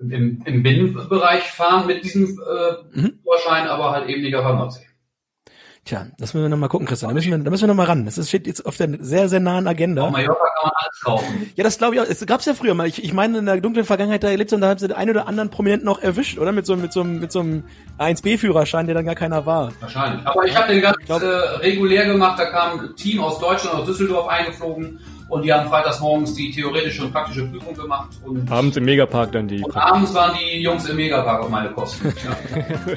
im, im Binnenbereich fahren mit diesem äh, Mhm. Führerschein, aber halt eben nicht auf der Nordsee. Tja, das müssen wir noch mal gucken, Christian. Da müssen wir, da müssen wir noch mal ran. Das ist, steht jetzt auf der sehr, sehr nahen Agenda. Auf Mallorca kann man alles kaufen. Ja, das glaube ich auch. Es gab's ja früher mal. Ich, ich meine, in der dunklen Vergangenheit da erlebt und da haben sie den einen oder anderen Prominenten noch erwischt, oder? Mit so, einem- mit so, einem- mit so einem 1B-Führerschein, der dann gar keiner war. Wahrscheinlich. Aber ich habe den ganz glaub- äh, regulär gemacht. Da kam ein Team aus Deutschland, aus Düsseldorf eingeflogen und die haben freitags morgens die theoretische und praktische Prüfung gemacht. Und, Abends im Megapark dann die. und abends waren die Jungs im Megapark auf meine Kosten. Ja.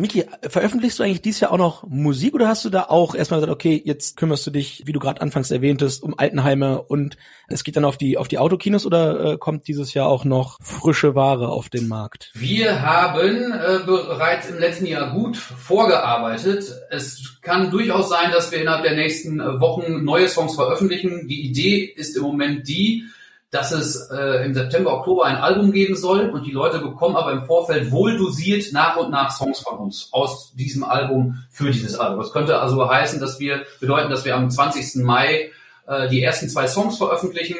Miki, veröffentlichst du eigentlich dieses Jahr auch noch Musik oder hast du da auch erstmal gesagt, okay, jetzt kümmerst du dich, wie du gerade anfangs erwähntest, um Altenheime und es geht dann auf die auf die Autokinos oder äh, kommt dieses Jahr auch noch frische Ware auf den Markt? Wir haben äh, bereits im letzten Jahr gut vorgearbeitet. Es kann durchaus sein, dass wir innerhalb der nächsten äh, Wochen neue Songs veröffentlichen. Die Idee ist im Moment die, dass es äh, im September, Oktober ein Album geben soll und die Leute bekommen aber im Vorfeld wohl dosiert nach und nach Songs von uns aus diesem Album für dieses Album. Das könnte also heißen, dass wir bedeuten, dass wir am 20. Mai äh, die ersten zwei Songs veröffentlichen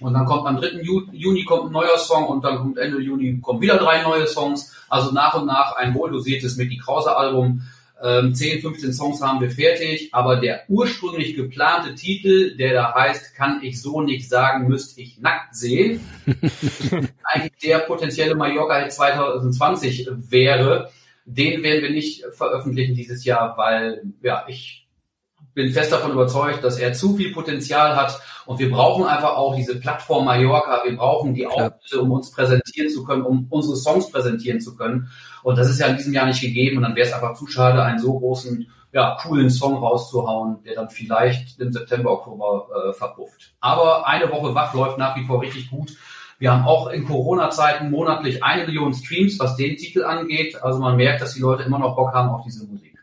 und dann kommt am 3. Ju- Juni kommt ein neuer Song und dann kommt Ende Juni kommen wieder drei neue Songs. Also nach und nach ein wohldosiertes Mickey Krause Album. Ähm, 10, 15 Songs haben wir fertig, aber der ursprünglich geplante Titel, der da heißt, kann ich so nicht sagen, müsste ich nackt sehen, eigentlich der potenzielle Mallorca 2020 wäre, den werden wir nicht veröffentlichen dieses Jahr, weil ja, ich bin fest davon überzeugt, dass er zu viel Potenzial hat und wir brauchen einfach auch diese Plattform Mallorca, wir brauchen die Auftritte, um uns präsentieren zu können, um unsere Songs präsentieren zu können. Und das ist ja in diesem Jahr nicht gegeben und dann wäre es einfach zu schade, einen so großen, ja, coolen Song rauszuhauen, der dann vielleicht im September, Oktober äh, verpufft. Aber eine Woche wach läuft nach wie vor richtig gut. Wir haben auch in Corona-Zeiten monatlich eine Million Streams, was den Titel angeht. Also man merkt, dass die Leute immer noch Bock haben auf diese Musik.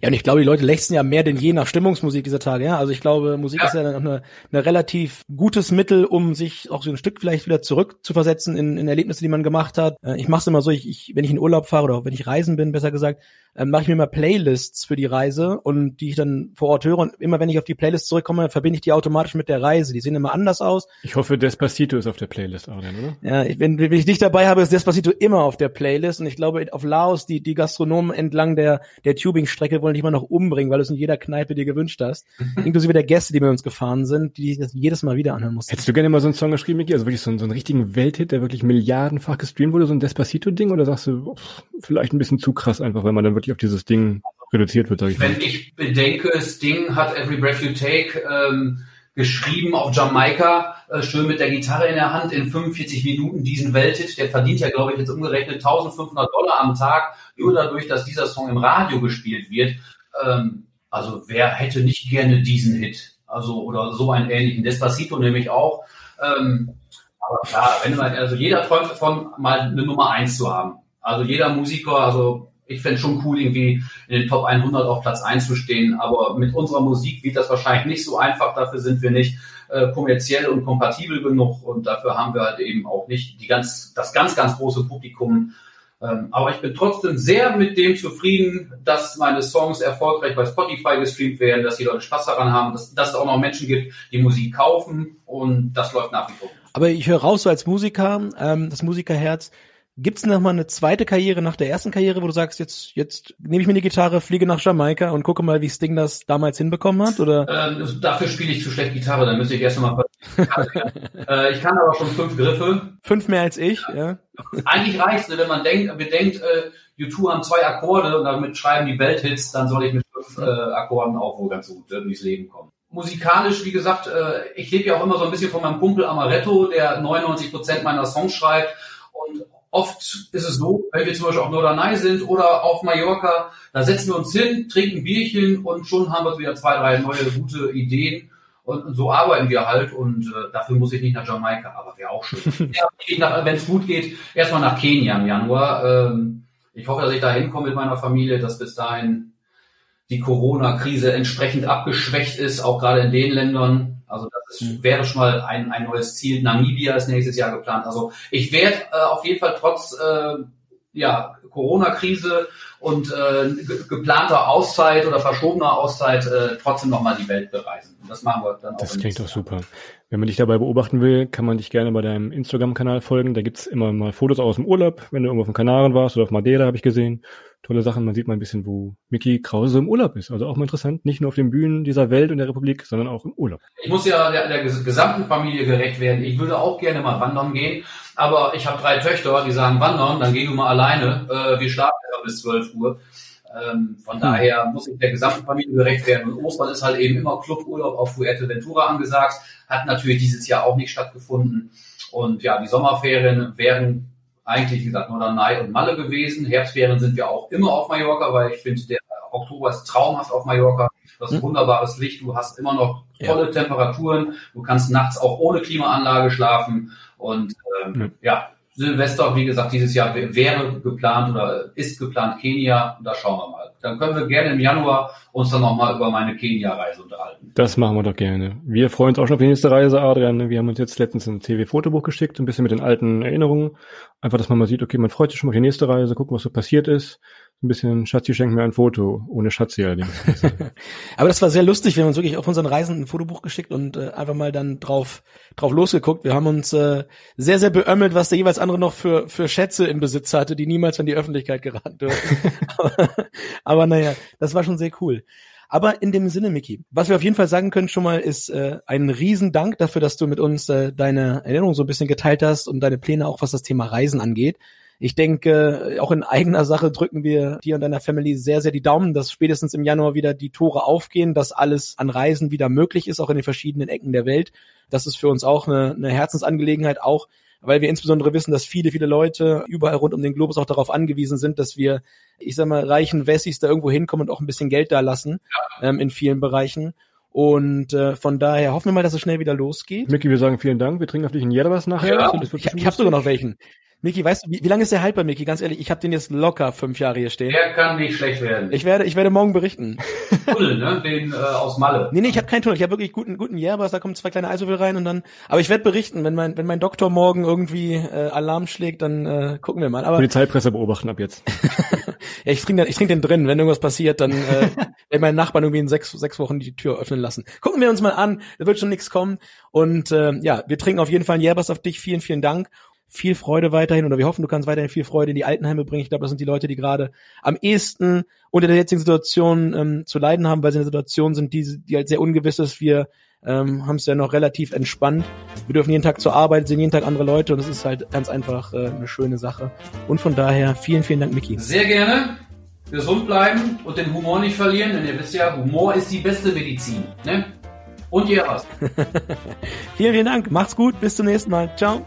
Ja, und ich glaube, die Leute lechzen ja mehr denn je nach Stimmungsmusik dieser Tage. Ja, also ich glaube, Musik Ja. ist ja dann auch eine, eine relativ gutes Mittel, um sich auch so ein Stück vielleicht wieder zurückzuversetzen in, in Erlebnisse, die man gemacht hat. Äh, Ich mache es immer so, ich, ich, wenn ich in Urlaub fahre oder wenn ich reisen bin, besser gesagt, äh, mache ich mir mal Playlists für die Reise und die ich dann vor Ort höre. Und immer wenn ich auf die Playlist zurückkomme, verbinde ich die automatisch mit der Reise. Die sehen immer anders aus. Ich hoffe, Despacito ist auf der Playlist auch, dann, oder? Ja, ich, wenn, wenn ich dich dabei habe, ist Despacito immer auf der Playlist und ich glaube, auf Laos, die, die Gastronomen entlang der, der Tubing-Strecke wollen dich immer noch umbringen, weil du es in jeder Kneipe dir gewünscht hast. Inklusive der Gäste, die mit uns gefahren sind, die sich das jedes Mal wieder anhören mussten. Hättest du gerne mal so einen Song geschrieben, Micky? Also wirklich so einen, so einen richtigen Welthit, der wirklich milliardenfach gestreamt wurde, so ein Despacito-Ding? Oder sagst du, pff, vielleicht ein bisschen zu krass einfach, weil man dann wirklich auf dieses Ding reduziert wird, sag ich mal. Wenn ich bedenke, Sting hat Every Breath You Take ähm, geschrieben auf Jamaika, äh, schön mit der Gitarre in der Hand in 45 Minuten diesen Welthit. Der verdient ja, glaube ich, jetzt umgerechnet 1500 Dollar am Tag, nur dadurch, dass dieser Song im Radio gespielt wird. Ähm, also wer hätte nicht gerne diesen Hit? Also oder so einen ähnlichen. Despacito nämlich auch. Ähm, aber klar, wenn man, also jeder träumt davon, mal eine Nummer eins zu haben. Also jeder Musiker, also ich fände schon cool, irgendwie in den Top 100 auf Platz 1 zu stehen, aber mit unserer Musik wird das wahrscheinlich nicht so einfach. Dafür sind wir nicht äh, kommerziell und kompatibel genug und dafür haben wir halt eben auch nicht die ganz, das ganz, ganz große Publikum. Ähm, aber ich bin trotzdem sehr mit dem zufrieden, dass meine Songs erfolgreich bei Spotify gestreamt werden, dass die Leute Spaß daran haben, dass, dass es auch noch Menschen gibt, die Musik kaufen und das läuft nach wie vor. Aber ich höre raus so als Musiker, ähm, das Musikerherz. Gibt's noch mal eine zweite Karriere nach der ersten Karriere, wo du sagst, jetzt jetzt nehme ich mir die Gitarre, fliege nach Jamaika und gucke mal, wie Sting das damals hinbekommen hat? Oder Ähm, dafür spiele ich zu schlecht Gitarre, dann müsste ich erst mal. äh, ich kann aber schon fünf Griffe. fünf mehr als ich? Ja. Eigentlich reicht es, wenn man denkt, bedenkt, äh, U2 haben zwei Akkorde und damit schreiben die Welthits, dann soll ich mit fünf äh, Akkorden auch wohl ganz gut äh, durchs Leben kommen. Musikalisch, wie gesagt, äh, ich lebe ja auch immer so ein bisschen von meinem Kumpel Amaretto, der 99 Prozent meiner Songs schreibt und oft ist es so, wenn wir zum Beispiel auf Norderney sind oder auf Mallorca, da setzen wir uns hin, trinken Bierchen und schon haben wir wieder zwei, drei neue gute Ideen. Und, und so arbeiten wir halt und äh, dafür muss ich nicht nach Jamaika, aber wäre auch schön. ja, wenn es gut geht, erstmal nach Kenia im Januar. Ähm, ich hoffe, dass ich da hinkomme mit meiner Familie, dass bis dahin die Corona-Krise entsprechend abgeschwächt ist, auch gerade in den Ländern. Also das mhm. wäre schon mal ein, ein neues Ziel. Namibia ist nächstes Jahr geplant. Also ich werde äh, auf jeden Fall trotz äh, ja, Corona-Krise und äh, geplanter Auszeit oder verschobener Auszeit äh, trotzdem nochmal die Welt bereisen. Und das machen wir dann auch. Das klingt doch super. Wenn man dich dabei beobachten will, kann man dich gerne bei deinem Instagram-Kanal folgen. Da gibt's immer mal Fotos aus dem Urlaub, wenn du irgendwo auf den Kanaren warst oder auf Madeira, habe ich gesehen tolle Sachen. Man sieht mal ein bisschen, wo Mickey Krause im Urlaub ist. Also auch mal interessant, nicht nur auf den Bühnen dieser Welt und der Republik, sondern auch im Urlaub. Ich muss ja der, der gesamten Familie gerecht werden. Ich würde auch gerne mal wandern gehen, aber ich habe drei Töchter, die sagen wandern, dann geh du mal alleine. Äh, wir schlafen ja bis 12 Uhr. Ähm, von hm. daher muss ich der gesamten Familie gerecht werden. Und Ostern ist halt eben immer Cluburlaub auf Fuerteventura angesagt. Hat natürlich dieses Jahr auch nicht stattgefunden. Und ja, die Sommerferien werden eigentlich, wie gesagt, Norderney und Malle gewesen. Herbstferien sind wir auch immer auf Mallorca, weil ich finde, der Oktober ist traumhaft auf Mallorca. Du hast ein hm. wunderbares Licht, du hast immer noch tolle ja. Temperaturen, du kannst nachts auch ohne Klimaanlage schlafen und ähm, ja. ja. Silvester, wie gesagt, dieses Jahr wäre geplant oder ist geplant Kenia da schauen wir mal. Dann können wir gerne im Januar uns dann nochmal über meine Kenia-Reise unterhalten. Das machen wir doch gerne. Wir freuen uns auch schon auf die nächste Reise, Adrian. Wir haben uns jetzt letztens ein TV-Fotobuch geschickt, ein bisschen mit den alten Erinnerungen. Einfach, dass man mal sieht, okay, man freut sich schon auf die nächste Reise, gucken, was so passiert ist ein bisschen, Schatzi schenkt mir ein Foto, ohne Schatzi allerdings. Aber das war sehr lustig, wir haben uns wirklich auf unseren Reisen ein Fotobuch geschickt und äh, einfach mal dann drauf, drauf losgeguckt. Wir haben uns äh, sehr, sehr beömmelt, was der jeweils andere noch für, für Schätze im Besitz hatte, die niemals an die Öffentlichkeit geraten dürfen. aber, aber naja, das war schon sehr cool. Aber in dem Sinne, Miki, was wir auf jeden Fall sagen können schon mal, ist äh, ein Riesendank dafür, dass du mit uns äh, deine Erinnerung so ein bisschen geteilt hast und deine Pläne auch, was das Thema Reisen angeht. Ich denke, auch in eigener Sache drücken wir dir und deiner Family sehr, sehr die Daumen, dass spätestens im Januar wieder die Tore aufgehen, dass alles an Reisen wieder möglich ist, auch in den verschiedenen Ecken der Welt. Das ist für uns auch eine, eine Herzensangelegenheit, auch weil wir insbesondere wissen, dass viele, viele Leute überall rund um den Globus auch darauf angewiesen sind, dass wir, ich sag mal, reichen Wessis da irgendwo hinkommen und auch ein bisschen Geld da lassen ähm, in vielen Bereichen. Und äh, von daher hoffen wir mal, dass es schnell wieder losgeht. Micky, wir sagen vielen Dank. Wir trinken auf dich einen Jeder nachher. Ja. ich, ich habe sogar noch welchen. Miki, weißt du, wie, wie lange ist der haltbar, Miki? Ganz ehrlich, ich habe den jetzt locker fünf Jahre hier stehen. Der kann nicht schlecht werden. Ich werde, ich werde morgen berichten. Tunnel, ne? Den äh, aus Malle. Nee, nee, ich habe keinen Tunnel. Ich habe wirklich guten, guten Järbers, da kommen zwei kleine Eiswürfel rein und dann. Aber ich werde berichten, wenn mein, wenn mein Doktor morgen irgendwie äh, Alarm schlägt, dann äh, gucken wir mal. Aber Polizeipresse beobachten ab jetzt. ja, ich trinke den, ich trinke den drin. Wenn irgendwas passiert, dann äh, wenn mein Nachbarn irgendwie in sechs, sechs Wochen die Tür öffnen lassen. Gucken wir uns mal an. Da wird schon nichts kommen. Und äh, ja, wir trinken auf jeden Fall einen Järbers auf dich. Vielen, vielen Dank viel Freude weiterhin oder wir hoffen, du kannst weiterhin viel Freude in die Altenheime bringen. Ich glaube, das sind die Leute, die gerade am ehesten unter der jetzigen Situation ähm, zu leiden haben, weil sie in einer Situation sind, die, die halt sehr ungewiss ist. Wir ähm, haben es ja noch relativ entspannt. Wir dürfen jeden Tag zur Arbeit, sehen jeden Tag andere Leute und es ist halt ganz einfach äh, eine schöne Sache. Und von daher vielen, vielen Dank, Miki. Sehr gerne. Gesund bleiben und den Humor nicht verlieren, denn ihr wisst ja, Humor ist die beste Medizin. Ne? Und ihr was. vielen, vielen Dank. Macht's gut. Bis zum nächsten Mal. Ciao.